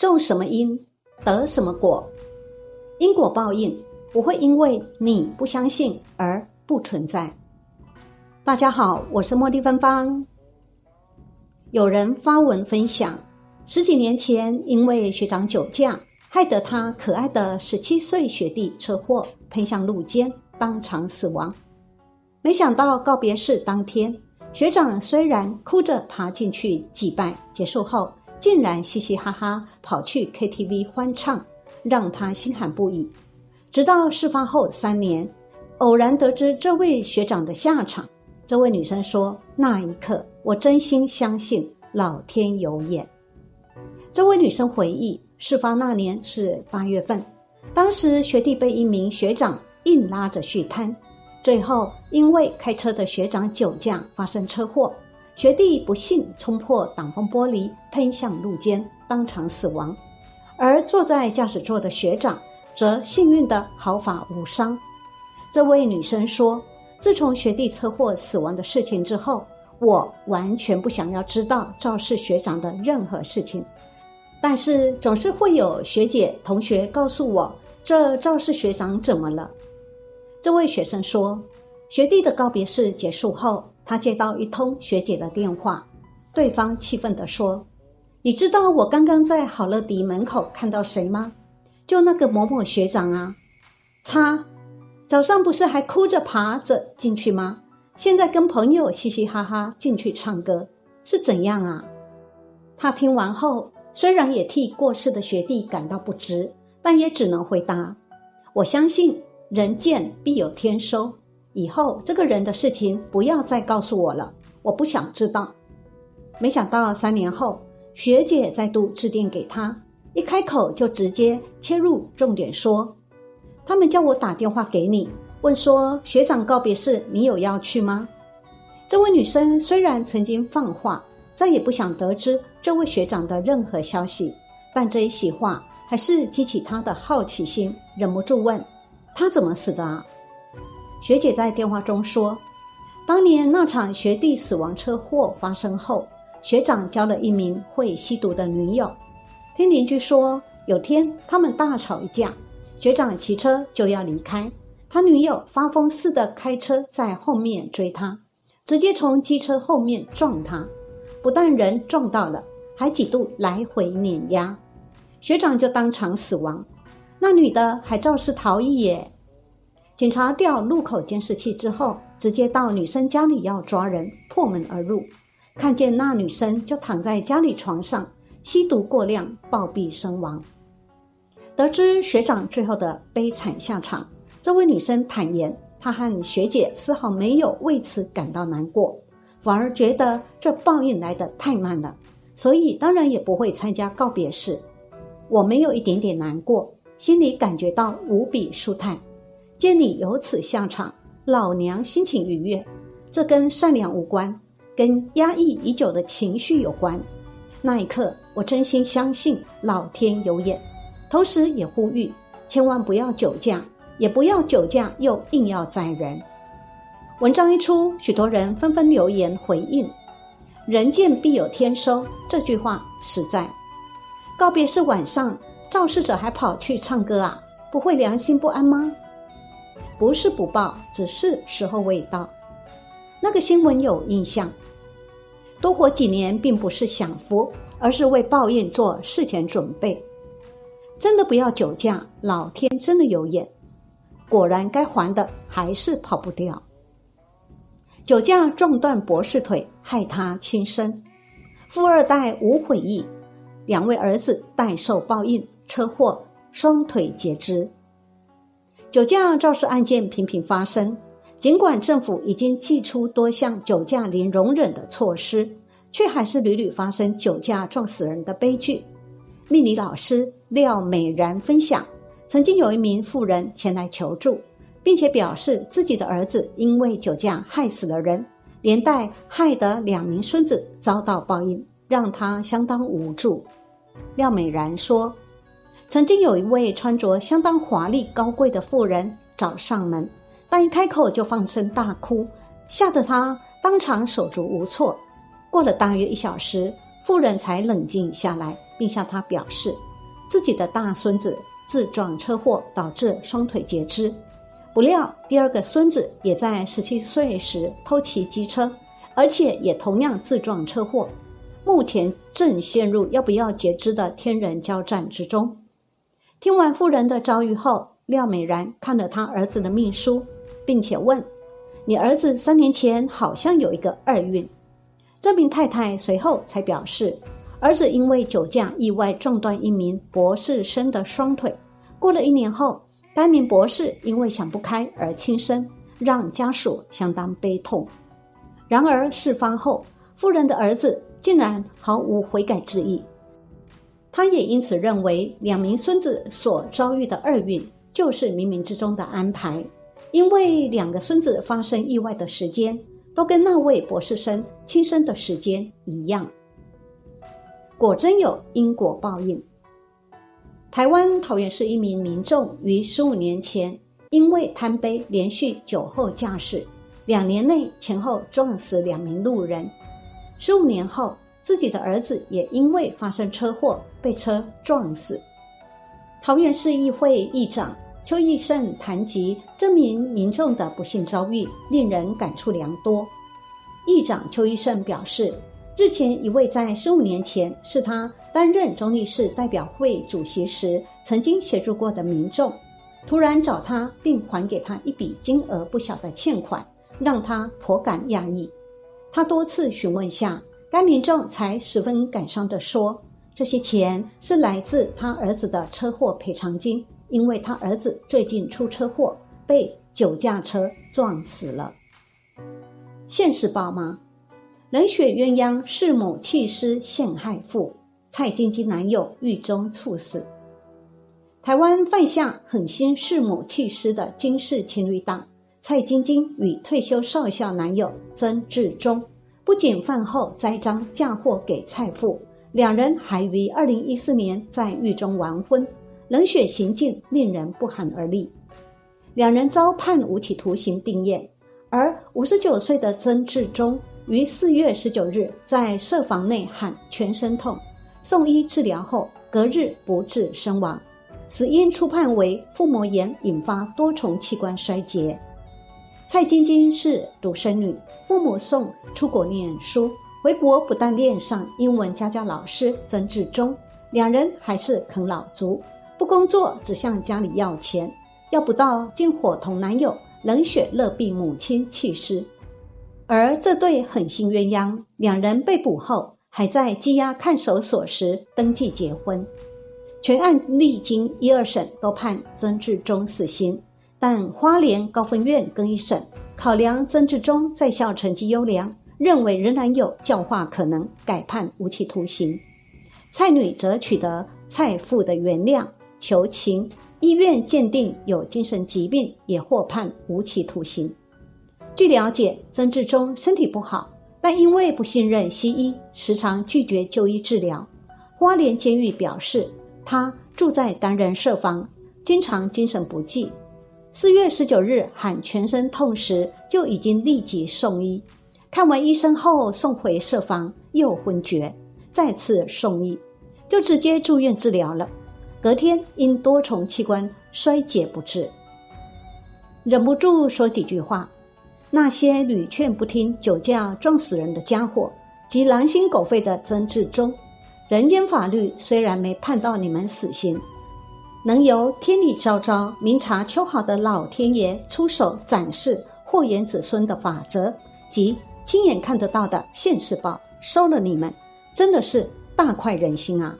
种什么因，得什么果。因果报应不会因为你不相信而不存在。大家好，我是茉莉芬芳。有人发文分享，十几年前因为学长酒驾，害得他可爱的十七岁学弟车祸喷向路肩，当场死亡。没想到告别式当天，学长虽然哭着爬进去祭拜，结束后竟然嘻嘻哈哈跑去 KTV 欢唱，让他心寒不已。直到事发后三年，偶然得知这位学长的下场。这位女生说：“那一刻，我真心相信老天有眼。”这位女生回忆，事发那年是八月份，当时学弟被一名学长硬拉着去摊，最后因为开车的学长酒驾发生车祸，学弟不幸冲破挡风玻璃，喷向路肩，当场死亡，而坐在驾驶座的学长则幸运的毫发无伤。这位女生说。自从学弟车祸死亡的事情之后，我完全不想要知道肇事学长的任何事情。但是总是会有学姐、同学告诉我，这肇事学长怎么了？这位学生说，学弟的告别式结束后，他接到一通学姐的电话，对方气愤地说：“你知道我刚刚在好乐迪门口看到谁吗？就那个某某学长啊，擦。”早上不是还哭着爬着进去吗？现在跟朋友嘻嘻哈哈进去唱歌，是怎样啊？他听完后，虽然也替过世的学弟感到不值，但也只能回答：“我相信人见必有天收，以后这个人的事情不要再告诉我了，我不想知道。”没想到三年后，学姐再度致电给他，一开口就直接切入重点说。他们叫我打电话给你，问说学长告别式你有要去吗？这位女生虽然曾经放话，再也不想得知这位学长的任何消息，但这一席话还是激起她的好奇心，忍不住问：他怎么死的啊？学姐在电话中说，当年那场学弟死亡车祸发生后，学长交了一名会吸毒的女友，听邻居说，有天他们大吵一架。学长骑车就要离开，他女友发疯似的开车在后面追他，直接从机车后面撞他，不但人撞到了，还几度来回碾压，学长就当场死亡。那女的还肇事逃逸耶！警察调路口监视器之后，直接到女生家里要抓人，破门而入，看见那女生就躺在家里床上，吸毒过量暴毙身亡。得知学长最后的悲惨下场，这位女生坦言，她和学姐丝毫没有为此感到难过，反而觉得这报应来得太慢了，所以当然也不会参加告别式。我没有一点点难过，心里感觉到无比舒坦。见你有此下场，老娘心情愉悦。这跟善良无关，跟压抑已久的情绪有关。那一刻，我真心相信老天有眼。同时也呼吁，千万不要酒驾，也不要酒驾又硬要载人。文章一出，许多人纷纷留言回应：“人见必有天收。”这句话实在。告别是晚上，肇事者还跑去唱歌啊，不会良心不安吗？不是不报，只是时候未到。那个新闻有印象。多活几年并不是享福，而是为报应做事前准备。真的不要酒驾，老天真的有眼。果然，该还的还是跑不掉。酒驾撞断博士腿，害他轻生。富二代无悔意，两位儿子代受报应，车祸双腿截肢。酒驾肇事案件频频发生，尽管政府已经祭出多项酒驾零容忍的措施，却还是屡屡发生酒驾撞死人的悲剧。命理老师廖美然分享，曾经有一名妇人前来求助，并且表示自己的儿子因为酒驾害死了人，连带害得两名孙子遭到报应，让他相当无助。廖美然说，曾经有一位穿着相当华丽高贵的妇人找上门，但一开口就放声大哭，吓得他当场手足无措。过了大约一小时，妇人才冷静下来。并向他表示，自己的大孙子自撞车祸导致双腿截肢，不料第二个孙子也在十七岁时偷骑机车，而且也同样自撞车祸，目前正陷入要不要截肢的天人交战之中。听完夫人的遭遇后，廖美然看了他儿子的命书，并且问：“你儿子三年前好像有一个二运。”这名太太随后才表示，儿子因为酒驾意外撞断一名博士生的双腿。过了一年后，该名博士因为想不开而轻生，让家属相当悲痛。然而事发后，夫人的儿子竟然毫无悔改之意。他也因此认为，两名孙子所遭遇的厄运就是冥冥之中的安排，因为两个孙子发生意外的时间。都跟那位博士生亲生的时间一样，果真有因果报应。台湾桃园市一名民众于十五年前因为贪杯，连续酒后驾驶，两年内前后撞死两名路人。十五年后，自己的儿子也因为发生车祸被车撞死。桃园市议会议长。邱义胜谈及这名民众的不幸遭遇，令人感触良多。议长邱义胜表示，日前一位在十五年前是他担任中立市代表会主席时曾经协助过的民众，突然找他并还给他一笔金额不小的欠款，让他颇感压抑。他多次询问下，该民众才十分感伤地说：“这些钱是来自他儿子的车祸赔偿金。”因为他儿子最近出车祸，被酒驾车撞死了。现世报吗？冷血鸳鸯弑母弃尸陷害妇，蔡晶晶男友狱中猝死。台湾犯下狠心弑母弃尸的金氏情侣档蔡晶晶与退休少校男友曾志忠，不仅饭后栽赃嫁祸给蔡父，两人还于二零一四年在狱中完婚。冷血行径令人不寒而栗，两人遭判无期徒刑定谳，而五十九岁的曾志忠于四月十九日在设房内喊全身痛，送医治疗后隔日不治身亡，死因初判为腹膜炎引发多重器官衰竭。蔡晶晶是独生女，父母送出国念书，回国不但恋上英文家教老师曾志忠，两人还是啃老族。不工作，只向家里要钱，要不到竟伙同男友冷血勒毙母亲弃尸。而这对狠心鸳鸯，两人被捕后还在羁押看守所时登记结婚。全案历经一二审都判曾志忠死刑，但花莲高分院更一审，考量曾志忠在校成绩优良，认为仍然有教化可能，改判无期徒刑。蔡女则取得蔡父的原谅。求情，医院鉴定有精神疾病，也获判无期徒刑。据了解，曾志忠身体不好，但因为不信任西医，时常拒绝就医治疗。花莲监狱表示，他住在单人设房，经常精神不济。四月十九日喊全身痛时，就已经立即送医。看完医生后，送回设房又昏厥，再次送医，就直接住院治疗了。隔天因多重器官衰竭不治，忍不住说几句话。那些屡劝不听、酒驾撞死人的家伙，及狼心狗肺的曾志忠，人间法律虽然没判到你们死刑，能由天理昭昭、明察秋毫的老天爷出手展示祸延子孙的法则，及亲眼看得到的现世报，收了你们，真的是大快人心啊！